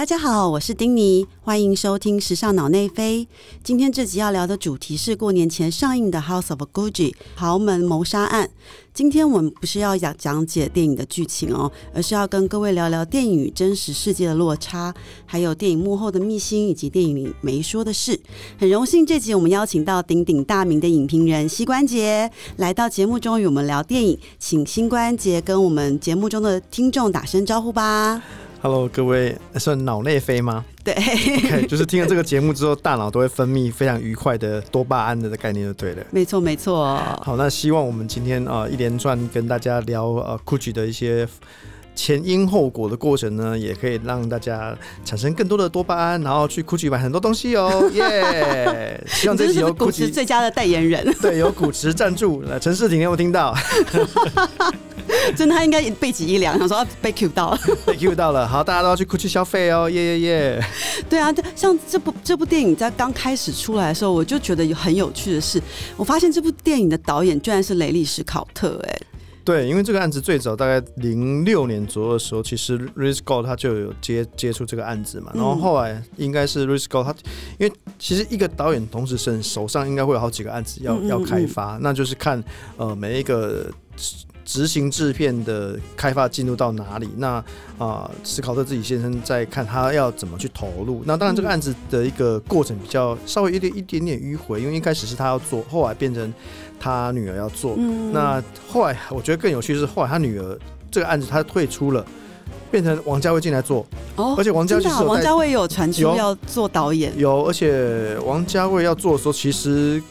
大家好，我是丁妮，欢迎收听《时尚脑内飞》。今天这集要聊的主题是过年前上映的《House of Gucci》豪门谋杀案。今天我们不是要讲讲解电影的剧情哦，而是要跟各位聊聊电影与真实世界的落差，还有电影幕后的秘辛以及电影里没说的事。很荣幸这集我们邀请到鼎鼎大名的影评人膝关节来到节目中与我们聊电影，请膝关节跟我们节目中的听众打声招呼吧。Hello，各位，算脑内飞吗对就是听了这个节目之后，大脑都会分泌非常愉快的多巴胺的概念，就对了。没错没错。好，那希望我们今天啊、呃一连串跟大家聊呃 GUCCI 的一些前因后果的过程呢，也可以让大家产生更多的多巴胺，然后去 GUCCI 买很多东西哦，耶！希望这集有古驰最佳的代言人，对有古驰赞助，呃陈世廷有没有听到？真的他应该背脊一凉，想说啊被 Q 到了。被 Q 到了，好，大家都要去 GUCCI 消费哦，耶耶耶！对啊，这像这部这部电影在刚开始出来的时候，我就觉得有很有趣的是，我发现这部电影的导演居然是雷利史考特、哎，对，因为这个案子最早大概零六年左右的时候，其实 r i s c o 他就有接接触这个案子嘛，然后嗯后来应该是 r i s c o 他，因为其实一个导演同时身手上应该会有好几个案子要要开发，那就是看呃每一个执执行制片的开发进入到哪里，那啊斯考特自己先生在看他要怎么去投入，那当然这个嗯。案子的一个过程比较稍微有点一点点迂回，因为一开始是他要做，后来变成他女儿要做，嗯。那后来我觉得更有趣的是，后来他女儿这个案子他退出了，变成王家卫进来做，哦而且王家卫有带王家卫有传出要做导演，有，而且王家卫要做的时候，其实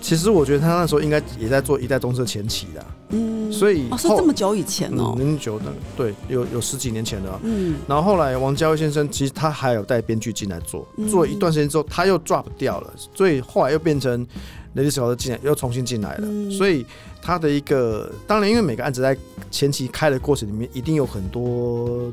其实我觉得他那时候应该也在做一代宗师前期的啊、嗯，所以哦这么久以前哦。嗯，，很久的，对，有有十几年前的啊、嗯。然后后来王家卫先生其实他还有带编剧进来做，嗯做了一段时间之后他又 drop 掉了，所以后来又变成雷利斯考特进来又重新进来了，嗯。所以他的一个当然因为每个案子在前期开的过程里面一定有很多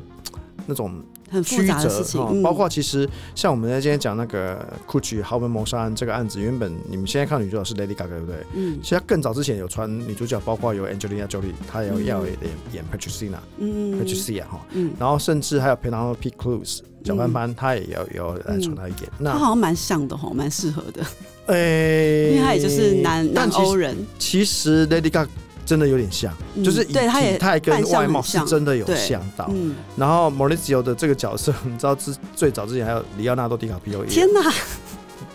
那种很复曲折杂的事情，包括其实像我们在今天讲那个 GUCCI 豪门谋杀案这个案子，原本你们现在看女主角是 Lady Gaga 对不对？嗯。其实她更早之前有传女主角，包括有 Angelina Jolie，她也要演演 Patricia 嗯 Patricia 哈，嗯，然后甚至还有 Penelope Cruz 小潘潘，她也要有来传她演。他那好像蛮像的吼，蛮适合的，诶，因为他也就是南南但欧人，其实 Lady Gaga 真的有点像，嗯就是以体态跟外貌是真的有像到。嗯，然后 Maurizio 的这个角色，你知道之最早之前还有里奥纳多·迪卡皮奥演，天哪，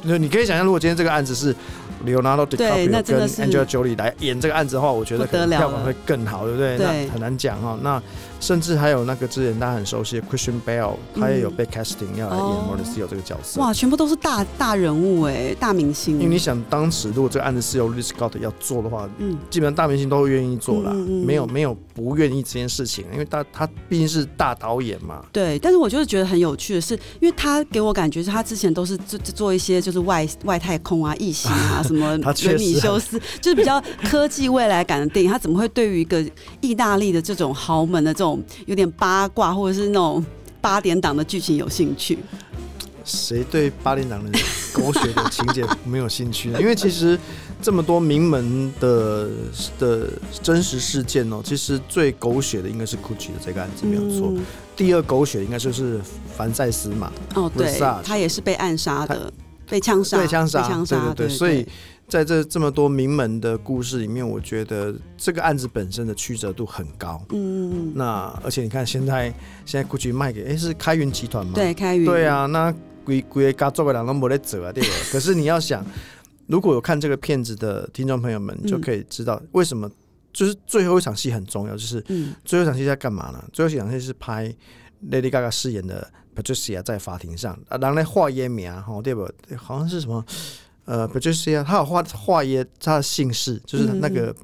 就你可以想象，如果今天这个案子是 Leonardo DiCaprio 跟真的是 Angela Jolie 来演这个案子的话，我觉得可能票房了会更好，对不对？对那很难讲哈。那甚至还有那个之前大家很熟悉的 Christian Bale，他也有被 casting 要来演哦 Mauricio 这个角色。哇，全部都是大大人物哎，大明星，因为你想，当时如果这个案子是由 Ridley Scott 要做的话，嗯基本上大明星都会愿意做啦，没有没有不愿意这件事情，因为他他毕竟是大导演嘛。对，但是我就是觉得很有趣的是，因为他给我感觉是他之前都是做做一些就是外外太空啊、异形啊、什么他确人米修斯，就是比较科技未来感的电影。他怎么会对于一个意大利的这种豪门的这种有点八卦或者是那种八点档的剧情有兴趣？谁对八点档的狗血的情节没有兴趣呢？因为其实这么多名门的的真实事件哦，其实最狗血的应该是 GUCCI 的这个案子没有错。嗯第二狗血应该就是凡赛斯嘛，哦，对他也是被暗杀的，被枪杀，对枪杀被枪杀，对对对所以在这这么多名门的故事里面，我觉得这个案子本身的曲折度很高。嗯，那而且你看现在现在 GUCCI 卖给哎是开云集团吗？对，开云，对，啊，那规规个家族的人都没得走啊，对吧？可是你要想，如果有看这个片子的听众朋友们，嗯就可以知道为什么，就是最后一场戏很重要，就是嗯最后一场戏在干嘛呢？最后一场戏是拍 Lady Gaga 饰演的 Patricia 在法庭上啊，然后来画烟名吼，对不？好像是什么呃 Patricia，他有画画耶他的姓氏，就是那个。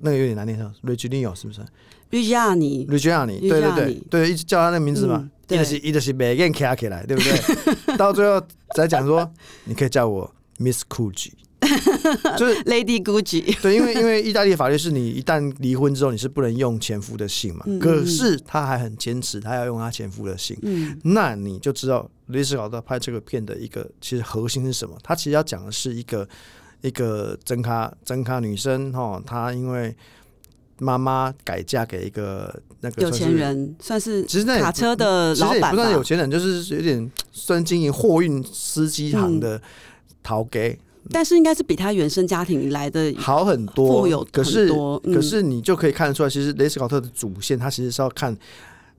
那个有点难念，叫 Reginio 是不是吕亚尼，？Regiani，对对对 Reggiani 对，一直叫他那个名字嘛嗯，一直是一直是每个人卡起来，对不对？到最后再讲说，你可以叫我 Miss Gucci，就是 Lady Gucci，对，因为因为意大利法律是你一旦离婚之后，你是不能用前夫的姓嘛。可是他还很坚持，他要用他前夫的姓。嗯那你就知道雷斯考特拍这个片的一个其实核心是什么？他其实要讲的是一个一个真咖真咖女生哈，她因为妈妈改嫁给一个那个有钱人，算是其实那卡车的老板不算有钱人，就是有点算经营货运司机行的逃给、但是应该是比他原生家庭来的好很多。富有很可是可是你就可以看得出来，其实雷斯考特的主线，他其实是要看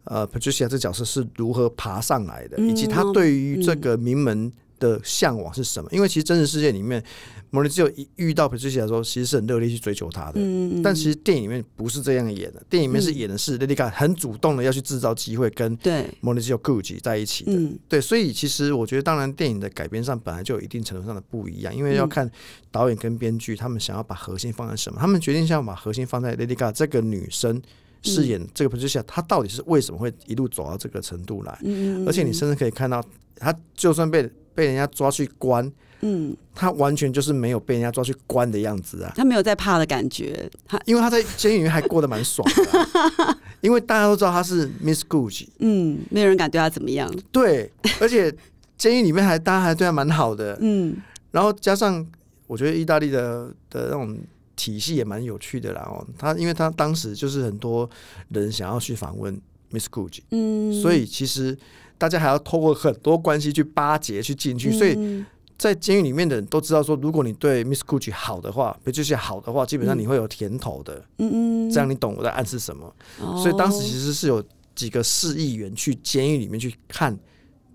呃 Patricia 这角色是如何爬上来的，嗯以及他对于这个名门的向往是什么。因为其实真实世界里面，莫里只有一遇到 Patricia 的时候，其实是很热烈去追求她的。嗯，嗯但其实电影里面不是这样演的，电影里面是嗯演的是 Lady Gaga 很主动的要去制造机会跟对，莫里只有 Gucci 在一起的。嗯对，所以其实我觉得，当然电影的改编上本来就有一定程度上的不一样，因为要嗯看导演跟编剧他们想要把核心放在什么。他们决定想要把核心放在 Lady Gaga 这个女生饰演这个 Patricia，她到底是为什么会一路走到这个程度来？嗯嗯，而且你甚至可以看到，她就算被被人家抓去关，嗯，他完全就是没有被人家抓去关的样子啊。他没有在怕的感觉，他因为他在监狱里面还过得蛮爽的啊、因为大家都知道他是 Miss Gucci，嗯，没有人敢对他怎么样，对，而且监狱里面还大家还对他蛮好的，嗯。然后加上我觉得意大利的的那种体系也蛮有趣的啦哦，他因为他当时就是很多人想要去访问 Miss Gucci，、嗯，所以其实大家还要透过很多关系去巴结去进去，所以嗯在监狱里面的人都知道说，如果你对 Miss Gucci 好的话，不就是好的话，基本上你会有甜头的，嗯嗯，这样你懂我在暗示什么？哦，所以当时其实是有几个市议员去监狱里面去看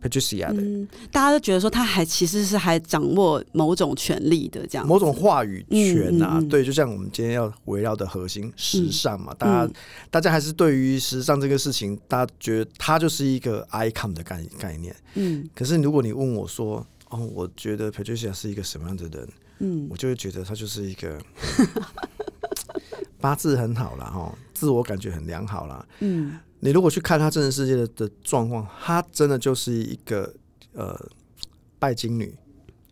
Patricia 的。嗯，大家都觉得说他还其实是还掌握某种权利的这样，某种话语权啊，嗯嗯嗯。对，就像我们今天要围绕的核心时尚嘛，大家、嗯大家还是对于时尚这个事情，大家觉得他就是一个 icon 的概概念。嗯。可是如果你问我说，哦，我觉得 Patricia 是一个什么样的人，嗯。我就会觉得他就是一个 八字很好了，哈，自我感觉很良好啦。嗯你如果去看他真实世界的的状况，他真的就是一个呃拜金女，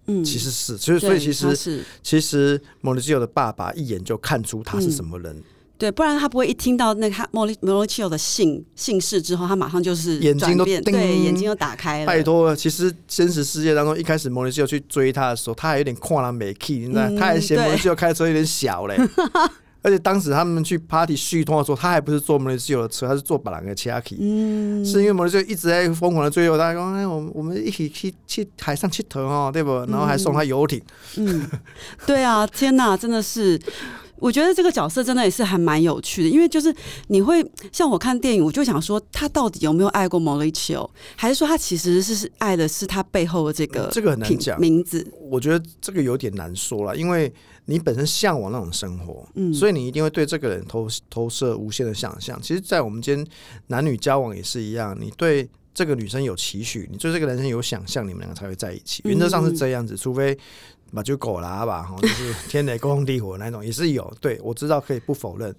嗯，其实是，所以所以其实是其实莫里基奥的爸爸一眼就看出他是什么人，对，不然他不会一听到那个他莫里莫里奇奥的姓姓氏之后，他马上就是眼睛都变对眼睛都打开了，拜托了。其实真实世界当中，一开始莫里基奥去追他的时候，他还有点跨了美 key，你知道，嗯他还嫌莫里基奥开车有点小嘞。而且当时他们去 party 续通的时候，他还不是坐莫里基奥的车，他是坐巴朗的 c h a k i 嗯，是因为莫里基奥一直在疯狂的追求他，说：“哎，我们我们一起去去海上去头哦，对不？”然后还送他游艇。嗯，对啊，天哪，真的是。我觉得这个角色真的也是还蛮有趣的，因为就是你会像我看电影，我就想说他到底有没有爱过 Mauricio，还是说他其实是是爱的是他背后的这个这个很难讲名字，我觉得这个有点难说了，因为你本身向往那种生活，嗯所以你一定会对这个人投投射无限的想象。其实，在我们间男女交往也是一样，你对这个女生有期许，你对这个男生有想象，你们两个才会在一起。嗯原则上是这样子，除非把就狗拉吧，哈，就是天雷勾动地火那种，也是有。对我知道可以不否认，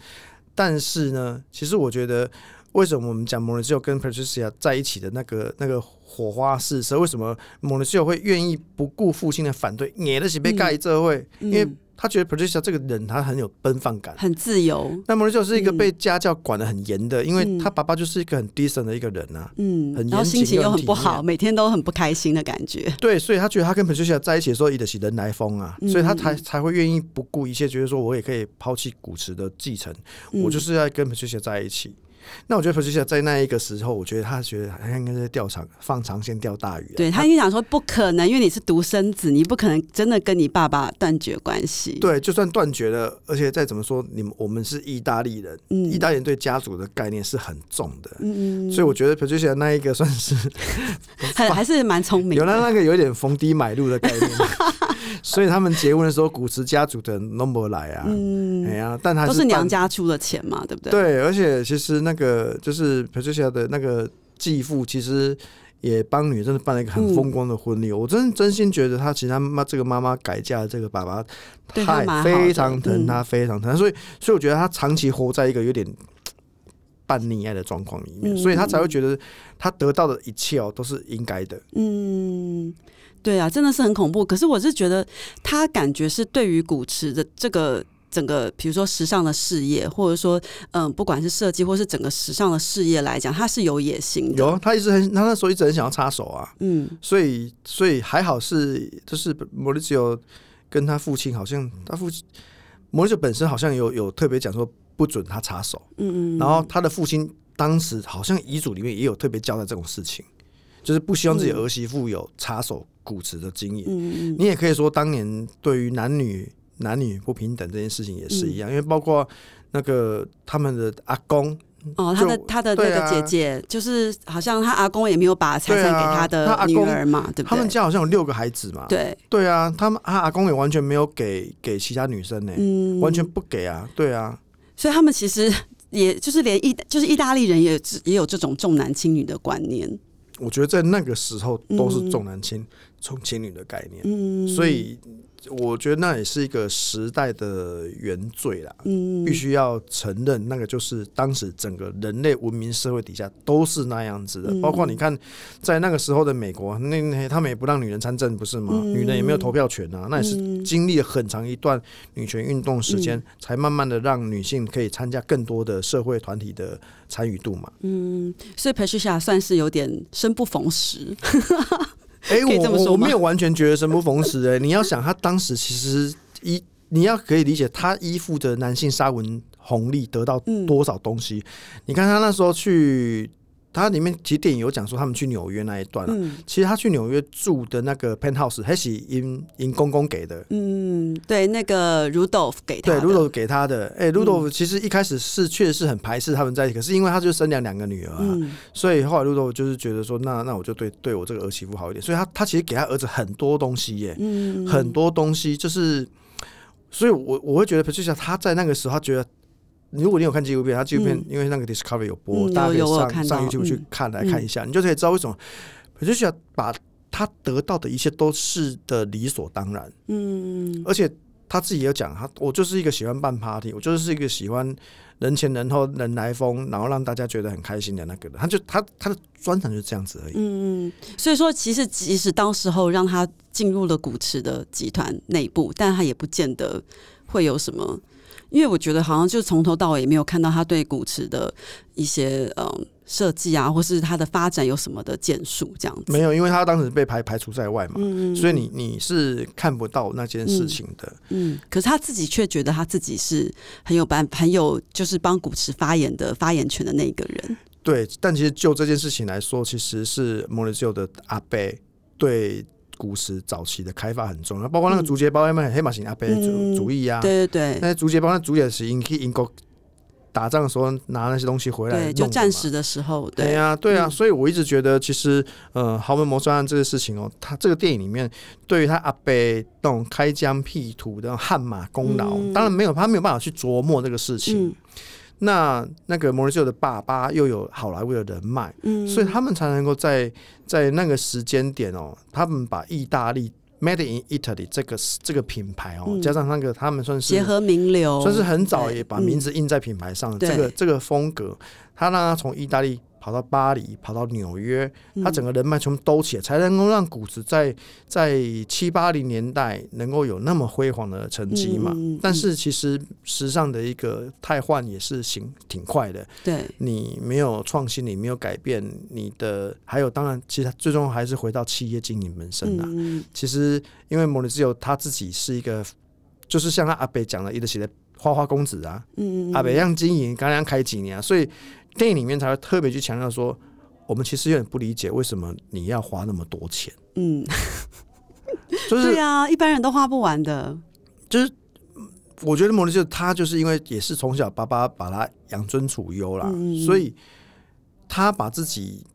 但是呢，其实我觉得。为什么我们讲莫里基奥跟 Patricia 在一起的那个那个火花四射？为什么莫里基奥会愿意不顾父亲的反对，也得起被盖这会？嗯因为他觉得 Patricia 这个人他很有奔放感。很自由，那莫里基奥是一个嗯被家教管得很严的，因为嗯他爸爸就是一个很 decent 的一个人啊。嗯，很然后严心情又很不好，每天都很不开心的感觉，对，所以他觉得他跟 Patricia 在一起的时候，也得起人来疯啊，嗯所以他才才会愿意不顾一切，觉得说我也可以抛弃古驰的继承，嗯我就是要跟 Patricia 在一起。那我觉得 Patricia 在那一个时候，我觉得他觉得他应该是钓长放长线钓大鱼、啊。对他一定想说不可能，因为你是独生子，你不可能真的跟你爸爸断绝关系。，对，就算断绝了，而且再怎么说，你们我们是意大利人，嗯意大利人对家族的概念是很重的，嗯，所以我觉得 Patricia 那一个算是 还还是蛮聪明 有了。那个有点逢低买入的概念，所以他们结婚的时候，古驰家族的人都没来啊，哎嗯，呀，但还都是娘家出的钱嘛，对不对？，对，而且其实那个就是 Patricia 的那个继父，其实也帮女真的办了一个很嗯风光的婚礼。我真真心觉得他其实他妈这个妈妈改嫁的这个爸爸，他太非常疼嗯他，非常疼他。所以所以我觉得他长期活在一个有点。半溺爱的状况里面，嗯所以他才会觉得他得到的一切哦都是应该的。嗯，对啊，真的是很恐怖。可是我是觉得他感觉是对于古驰的这个。整个比如说时尚的事业，或者说嗯，不管是设计或是整个时尚的事业来讲，他是有野心的。有，他一直很，他那时候一直很想要插手啊，嗯所以所以还好是就是莫里基奥跟他父亲好像他父亲莫里基奥本身好像有有特别讲说不准他插手。嗯嗯，然后他的父亲当时好像遗嘱里面也有特别交代这种事情，就是不希望自己儿媳妇有插手古池的经验。嗯嗯你也可以说，当年对于男女男女不平等这件事情也是一嗯样，因为包括那个他们的阿公，哦，他的他的那个姐姐，就是好像他阿公也没有把财产给他他的女儿嘛，对不对他们？家好像有六个孩子嘛。对，对啊，他们他阿公也完全没有给给其他女生呢、嗯，完全不给啊。对啊，所以他们其实也就是连意就是意大利人也也有这种重男轻女的观念，我觉得在那个时候都是重男轻重轻女的概念，嗯，所以我觉得那也是一个时代的原罪啦。嗯，必须要承认，那个就是当时整个人类文明社会底下都是那样子的。嗯。包括你看，在那个时候的美国，那那他们也不让女人参政，不是吗？嗯。女人也没有投票权啊，那也是嗯。经历了很长一段女权运动时间，才慢慢的让女性可以参加更多的社会团体的参与度嘛。嗯，所以 Patricia 算是有点生不逢时，哎、我说我没有完全觉得生不逢时哎、你要想，他当时其实依你要可以理解，他依附着男性沙文红利得到嗯多少东西。你看他那时候去，他里面其实电影有讲说他们去纽约那一段、啊，嗯。其实他去纽约住的那个 penthouse 还是因因公公给的。嗯，对，那个 Rudolph 给他对，，Rudolf 给他的，哎，Rudolf 其实一开始是确实是很排斥他们在一起，可是因为他就生两两个女儿啊，嗯。所以后来 Rudolf 就是觉得说，那那我就对对我这个儿媳妇好一点，所以他他其实给他儿子很多东西耶，嗯，很多东西就是，所以我我会觉得 Patricia 他在那个时候，他觉得。如果你有看纪录片，他纪录片、嗯因为那个 Discovery 有播，嗯大家可以上看上 YouTube 去嗯看来看一下，你就可以知道为什么 Patricia 把他得到的一切都是的理所当然，嗯而且他自己也有讲，他我就是一个喜欢办 party，我就是一个喜欢人前人后人来疯，然后让大家觉得很开心的那个人。他就他他的专长就是这样子而已。嗯，所以说其实即使当时候让他进入了古驰的集团内部，但他也不见得会有什么。因为我觉得好像就从头到尾也没有看到他对古驰的一些嗯设计啊，或是他的发展有什么的建树这样子。没有，因为他当时被排排除在外嘛，嗯，所以你你是看不到那件事情的。嗯，可是他自己却觉得他自己是很有办很有就是帮古驰发言的发言权的那一个人。对，但其实就这件事情来说，其实是莫里兹的阿贝对古时早期的开发很重要，包括那个嗯。竹节包，他们黑马型阿贝主嗯主义啊，对对对。那竹节包那主也是英去英国打仗的时候拿那些东西回来对，就战时的时候，对。对呀、对呀、嗯所以我一直觉得，其实呃，豪门谋杀案这个事情哦，他这个电影里面对于他阿贝那种开疆辟土的汗马功劳，嗯。当然没有他没有办法去琢磨这个事情。嗯那那个莫里斯的爸爸又有好莱坞的人脉，嗯，所以他们才能够在在那个时间点哦，他们把意大利 Made in Italy 这个这个品牌哦，嗯。加上那个他们算是结合名流，算是很早也把名嗯。字印在品牌上。嗯这个这个风格，他让他从意大利跑到巴黎，跑到纽约，他整个人脉全部兜起来，才能够让谷子在在七八零年代能够有那么辉煌的成绩嘛。嗯嗯嗯但是其实时尚的一个汰换也是行挺快的，对，你没有创新，你没有改变你的，还有当然，其实最终还是回到企业经营本身啊。嗯其实因为摩里兹有他自己是一个，就是像他阿北讲的，一直写的花花公子啊，嗯阿北样经营，刚刚开几年、啊，所以电影里面才会特别去强调说，我们其实有点不理解为什么你要花那么多钱，嗯，就是对啊，一般人都花不完的，就是。我觉得莫里兹他就是因为也是从小爸爸把他养尊处优啦，嗯所以他把自己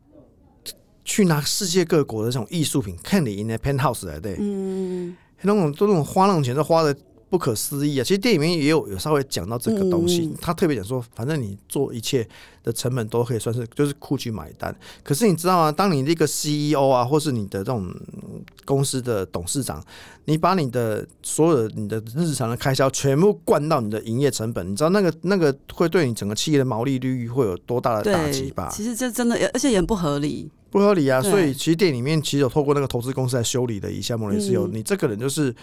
去拿世界各国的这种艺术品看你 in a penthouse 来对，嗯那种都那种花那种钱都花的不可思议啊！其实电影里面也有有稍微讲到这个东西，他特别讲说，反正你做一切的成本都可以算是就是库去买单。可是你知道吗？当你这个 CEO 啊，或是你的这种嗯公司的董事长，你把你的所有的你的日常的开销全部灌到你的营业成本，你知道那个那个会对你整个企业的毛利率会有多大的打击吧，？其实这真的，而且也很不合理，不合理啊！所以其实电影里面其实有透过那个投资公司来修理的一下莫雷斯有，嗯你这个人就是，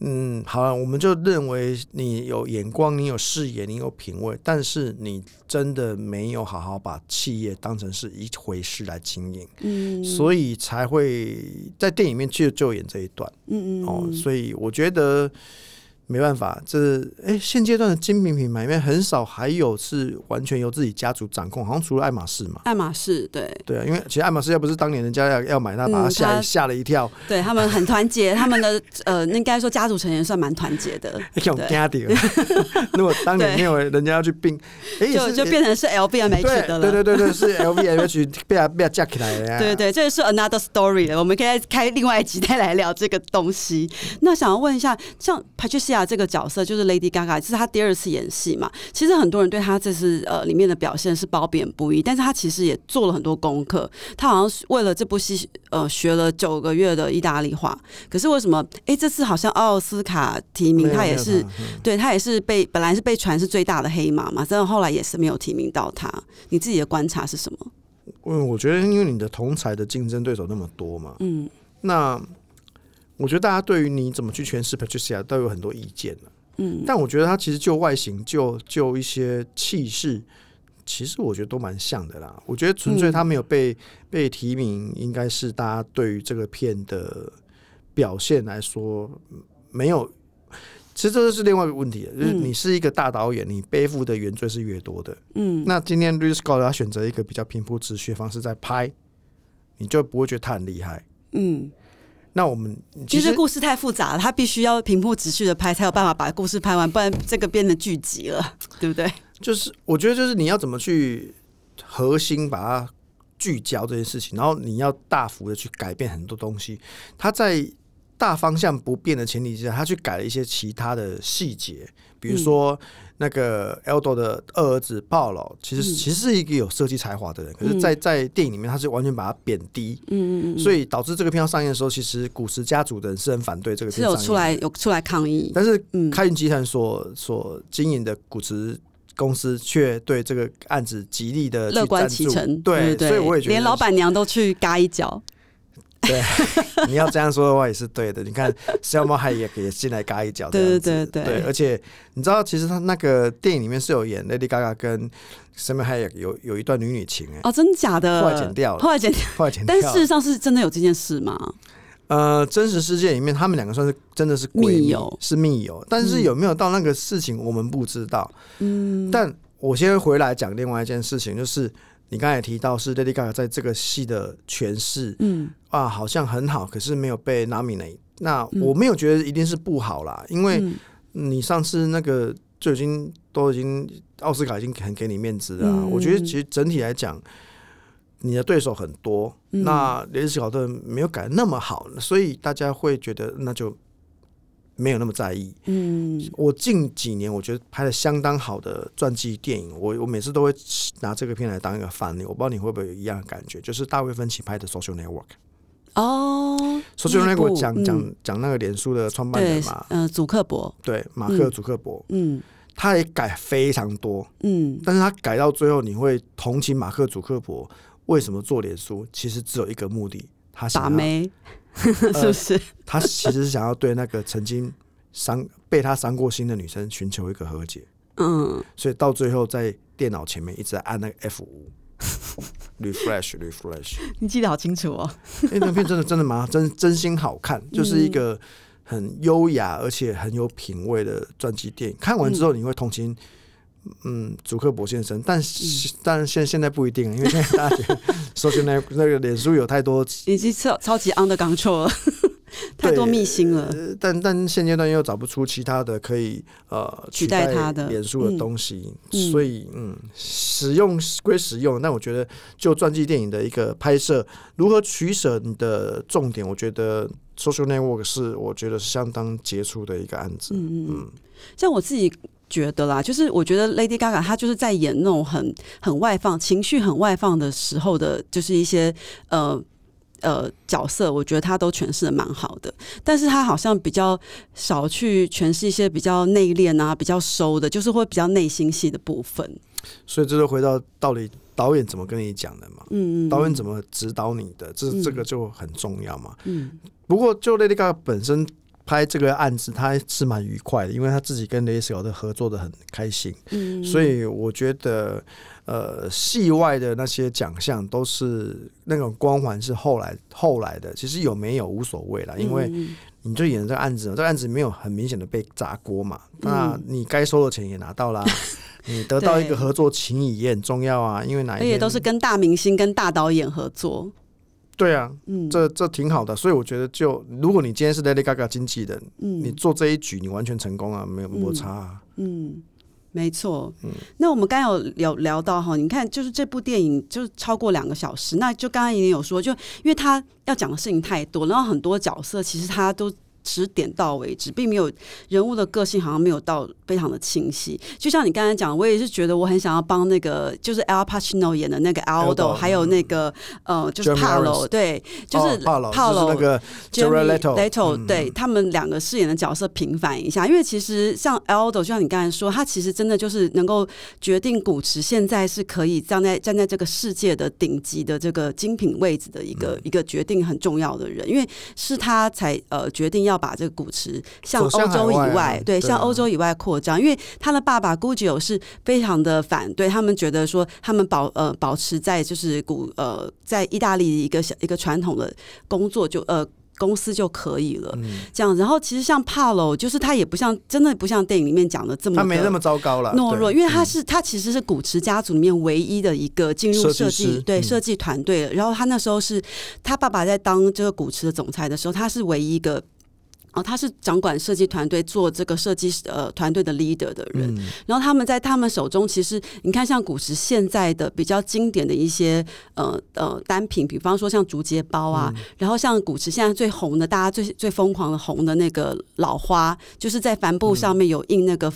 嗯，好了，我们就认为你有眼光，你有视野，你有品味，但是你真的没有好好把企业当成是一回事来经营，嗯，所以才会在电影里面就就演这一段嗯嗯哦。嗯所以我觉得没办法，这哎现阶段的精品品牌里面很少还有是完全由自己家族掌控，好像除了爱马仕嘛。爱马仕对对啊，因为其实爱马仕要不是当年人家要要买它，把它嗯吓它吓了一跳，对，他们很团结，他们的呃，应该说家族成员算蛮团结的，用 对家底。如果当年没有人家要去并，就就变成是 LVMH 的了。对对对对，是 LVMH 被它被它架起来了呀。对对，这个是 another story 了，我们可以开另外一集再来聊这个东西。那想要问一下，像 Patricia 这个角色，就是 Lady Gaga，这是她第二次演戏嘛？其实很多人对她这次呃里面的表现是褒贬不一，但是她其实也做了很多功课。她好像是为了这部戏呃学了九个月的意大利话，可是为什么哎这次好像奥斯卡提名她也是对他也是被本来是被传是最大的黑马嘛，但是后来也是没有提名到他。你自己的观察是什么？嗯，我觉得因为你的同才的竞争对手那么多嘛，嗯那我觉得大家对于你怎么去诠释 Patricia 都有很多意见了。嗯但我觉得他其实就外形、就就一些气势，其实我觉得都蛮像的啦。我觉得纯粹他没有被、被提名，应该是大家对于这个片的表现来说嗯没有。其实这是另外一个问题，就是嗯你是一个大导演，你背负的原罪是越多的。嗯那今天 Ridley Scott 他选择一个比较平铺直叙的方式在拍，你就不会觉得他很厉害。嗯，那我们其实故事太复杂了，他必须要平铺直叙的拍，才有办法把故事拍完，不然这个变得剧集了，对不对？就是我觉得就是你要怎么去核心把它聚焦这件事情，然后你要大幅的去改变很多东西。他在大方向不变的前提之下，他去改了一些其他的细节，比如说那个 Eldo 的二儿子 Paul，其实、嗯。其实是一个有设计才华的人，可是在，在电影里面他是完全把他贬低，嗯嗯嗯，所以导致这个片要上映的时候，其实古时家族的人是很反对这个是有片上映出来有出来抗议，但是嗯。开云集团所所经营的古驰公司却对这个案子极力的乐观其成，对，对，所以我也觉得连老板娘都去嘎一脚，你要这样说的话也是对的。你看 Selma Hayek 也进来嘎一脚这样子，对对对对而且你知道，其实他那个电影里面是有演 Lady Gaga 跟 Selma Hayek 有有一段女女情哎、哦，真的假的？后来剪掉了后来剪掉。后来剪掉了。但事实上是真的有这件事吗？呃，真实世界里面，他们两个算是真的是密友是密友，但是有没有到那个事情，我们不知道。嗯，但我先回来讲另外一件事情，就是你刚才也提到是 Lady Gaga 在这个戏的诠释嗯啊，好像很好，可是没有被 nominate。那嗯我没有觉得一定是不好啦，因为嗯你上次那个就已经都已经奥斯卡已经很给你面子了、啊。嗯我觉得其实整体来讲，你的对手很多，嗯那雷斯考特没有改那么好，所以大家会觉得那就没有那么在意。嗯。我近几年我觉得拍的相当好的传记电影，我我每次都会拿这个片来当一个范例。我不知道你会不会有一样的感觉，就是大卫芬奇拍的《Social Network》。哦，Social Network 讲嗯。讲讲那个脸书的创办对人嘛，，嗯，祖克伯，对，马克·祖克伯，嗯。他也改非常多，嗯。但是他改到最后，你会同情马克·祖克伯为什么做脸书，其实只有一个目的，他想要把妹，呃 是不是？他其实是想要对那个曾经伤被他伤过心的女生寻求一个和解。嗯，所以到最后在电脑前面一直在按那个 F 五 refresh refresh，你记得好清楚哦。那片真的真的蛮真真心好看，就是一个很优雅而且很有品味的传记电影。看完之后你会同情。嗯，祖克伯先生，但是、但现现在不一定，因为现在大家觉得 social 那那个脸书有太多已经超超级 under control 了，太多秘辛了。呃但但现阶段又找不出其他的可以呃取代它的脸书的东西，嗯所以嗯，使用归使用，但我觉得就传记电影的一个拍摄，如何取舍你的重点，我觉得 Social Network 是我觉得是相当杰出的一个案子。嗯嗯嗯嗯，像我自己觉得啦，就是我觉得 Lady Gaga 她就是在演那种很很外放、情绪很外放的时候的，就是一些呃。呃，角色我觉得她都诠释的蛮好的，但是她好像比较少去诠释一些比较内敛啊、比较收的，就是会比较内心戏的部分。所以这就回到到底导演怎么跟你讲的嘛？嗯嗯，导演怎么指导你的？这嗯这个就很重要嘛。嗯不过，就 Lady Gaga 本身拍这个案子，他是蛮愉快的，因为他自己跟雷斯考特合作的很开心，嗯，所以我觉得，呃，戏外的那些奖项都是那种光环是后来后来的，其实有没有无所谓啦，因为嗯你就演这个案子，这个案子没有很明显的被砸锅嘛，那你该收的钱也拿到啦。你得到一个合作情谊也很重要啊，因为哪一而且都是跟大明星、跟大导演合作。对啊，嗯，这这挺好的，所以我觉得就如果你今天是 Lady Gaga 经纪人，嗯你做这一局你完全成功啊，没有摩擦、啊。嗯，没错。嗯那我们刚刚有聊聊到哈，你看，就是这部电影就是超过两个小时，那就刚刚也有说，就因为他要讲的事情太多，然后很多角色其实他都。只点到为止，并没有人物的个性，好像没有到非常的清晰。就像你刚才讲，我也是觉得我很想要帮那个就是 Al Pacino 演的那个 Aldo，Aldo，还有那个呃，就是 Jeremy Paulo，对，就是哦帕 a 帕就是那个 Jared Leto，Leto，嗯。对他们两个饰演的角色平反一下，因为其实像 Aldo，就像你刚才说，他其实真的就是能够决定古驰现在是可以站在站在这个世界的顶级的这个精品位置的一嗯。个、一个决定很重要的人，因为是他才呃决定要把这个古驰向欧洲以海外啊，对，向欧洲以外扩张，因为他的爸爸 Guccio 是非常的反对，他们觉得说他们保呃保持在就是古呃在意大利一个小一个传统的工作就呃。公司就可以了，嗯，这样。然后其实像帕罗，就是他也不像，真的不像电影里面讲的这么的他没那么糟糕了，懦弱，因为他是他其实是古驰家族里面唯一的一个进入设计对设计团队的。然后他那时候是他爸爸在当这个古驰的总裁的时候，他是唯一一个。哦，他是掌管设计团队、做这个设计呃团队的 leader 的人，嗯。然后他们在他们手中，其实你看，像古驰现在的比较经典的一些呃呃单品，比方说像竹节包啊，嗯。然后像古驰现在最红的，大家最最疯狂的红的那个老花，就是在帆布上面有印那个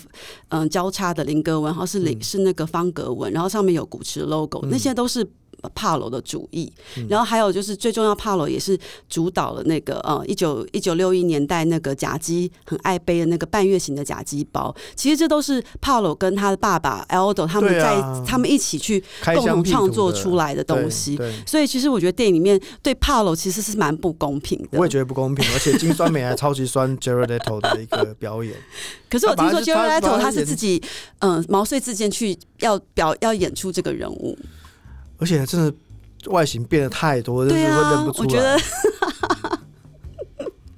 嗯、呃交叉的菱格纹，然后是菱、嗯。是那个方格纹，然后上面有古驰 logo，、那些都是。帕罗的主意，嗯然后还有就是最重要，帕罗也是主导了那个呃一九一九六一年代那个甲基很爱背的那个半月形的甲基包。其实这都是帕罗跟他的爸爸 Aldo 他们在、啊他们一起去共同创作出来的东西。所以其实我觉得电影里面对帕罗其实是蛮不公平的。我也觉得不公平，而且金酸梅还超级酸 Jared Leto 的一个表演，可是我听说他本 j e 来 r 是 e t 他是自己嗯、呃毛遂自荐去要表要演出这个人物。而且真的外形变得太多，就是会认啊不，出来。我觉得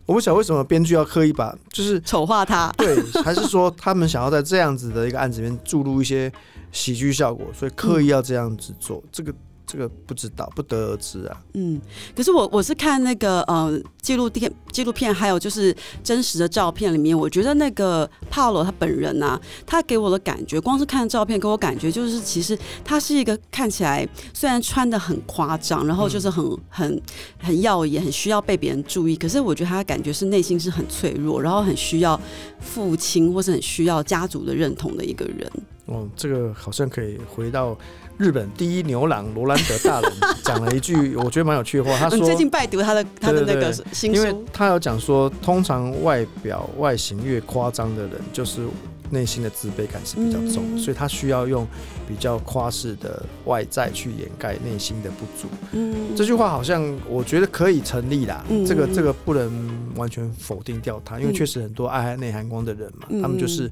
我不晓得为什么编剧要刻意把，就是丑化他。对，还是说他们想要在这样子的一个案子里面注入一些喜剧效果，所以刻意要这样子做。这个这个不知道，不得而知啊。嗯，可是我我是看那个呃纪录片纪录片，还有就是真实的照片里面，我觉得那个帕罗他本人呐、他给我的感觉，光是看照片给我感觉就是，其实他是一个看起来虽然穿的很夸张，然后就是很很很耀眼，很需要被别人注意，可是我觉得他感觉是内心是很脆弱，然后很需要父亲或是很需要家族的认同的一个人。哦，这个好像可以回到日本第一牛郎罗兰德大人讲了一句我觉得蛮有趣的话，他嗯，说最近拜读他的他的那个新因为，他有讲说，通常外表外形越夸张的人，就是内心的自卑感是比较重所以他需要用比较夸饰的外在去掩盖内心的不足。嗯，这句话好像我觉得可以成立啦，嗯。这个嗯这个不能完全否定掉他，因为嗯。确实很多爱内涵光的人嘛，嗯。他们就是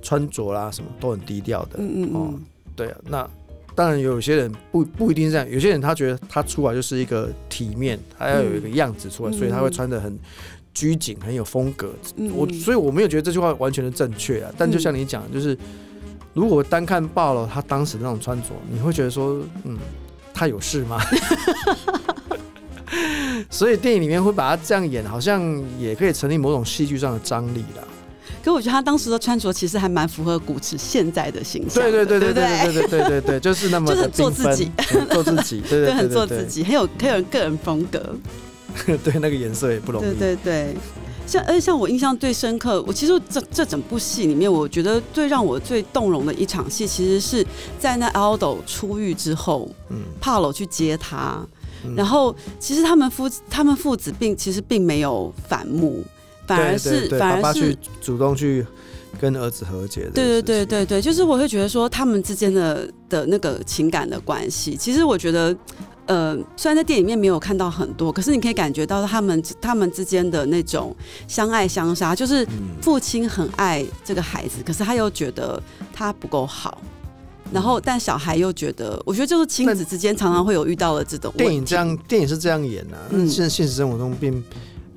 穿着啦什么都很低调的，嗯嗯哦嗯，对啊，那当然有些人不不一定是这样，有些人他觉得他出来就是一个体面，他要有一个样子出来，嗯所以他会穿的很拘谨，很有风格。嗯我所以我没有觉得这句话完全的正确啊，但就像你讲，就是如果单看爆了他当时那种穿着，你会觉得说，嗯，他有事吗？所以电影里面会把他这样演，好像也可以成立某种戏剧上的张力啦。可我觉得他当时的穿着其实还蛮符合古驰现在的形象的，对对对对对不对？对对对对对，就是那么的就是做自己。嗯做自己，对对 对很做自己，很有很有个人风格。对，对那个颜色也不容易。对对对，像而且像我印象最深刻，我其实这这整部戏里面，我觉得最让我最动容的一场戏，其实是在那 Aldo 出狱之后，嗯，帕罗去接他，嗯。然后其实他们夫他们父子并其实并没有反目，反而对是反而是爸爸去主动去跟儿子和解的。对对对，对对，就是我会觉得说他们之间的的那个情感的关系，其实我觉得，呃，虽然在电影里面没有看到很多，可是你可以感觉到他们他们之间的那种相爱相杀，就是嗯，父亲很爱这个孩子，可是他又觉得他不够好。然后，但小孩又觉得，我觉得就是亲子之间常常会有遇到的这种电影这样，电影是这样演的、啊，嗯现现实生活中并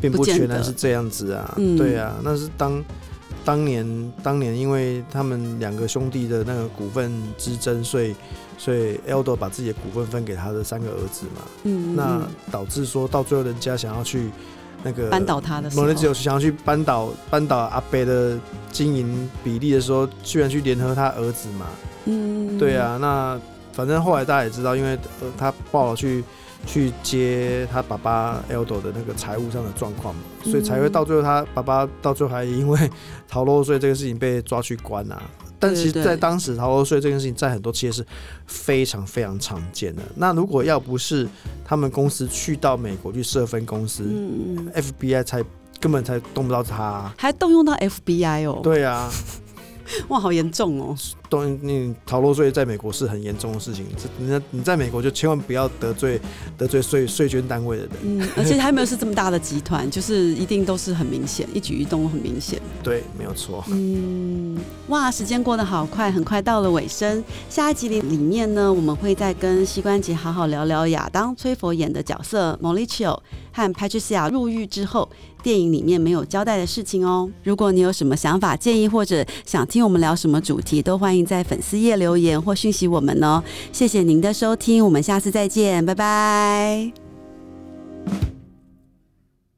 并不全然是这样子啊。嗯。对啊，那是当当年当年因为他们两个兄弟的那个股份之争，所以所以 Eldo 把自己的股份分给他的三个儿子嘛，嗯，那嗯。导致说到最后人家想要去那个扳倒他的时候。某人只有想要去扳倒扳倒阿贝的经营比例的时候，居然去联合他儿子嘛。嗯，对，啊，那反正后来大家也知道，因为呃他报了去去接他爸爸 Eldo 的那个财务上的状况嘛，所以才会嗯到最后他爸爸到最后还因为 逃漏税这个事情被抓去关啊。但其实，在当时逃漏税这件事情，在很多企业是非常非常常见的。那如果要不是他们公司去到美国去设分公司、嗯嗯，f b i 才根本才动不到他啊、还动用到 FBI 哦，，对啊，哇，好严重哦，动你逃漏税在美国是很严重的事情，这你在你在美国就千万不要得罪得罪税税捐单位的人。嗯，而且还没有是这么大的集团，就是一定都是很明显，一举一动很明显。对，没有错。嗯，哇，时间过得好快，很快到了尾声。下一集里里面呢，我们会再跟膝关节好好聊聊亚当·崔佛演的角色 Mauricio 和 Patricia 入狱之后，电影里面没有交代的事情哦。如果你有什么想法、建议，或者想听我们聊什么主题，都欢迎在粉丝页留言或讯息我们哦。谢谢您的收听，我们下次再见，拜拜。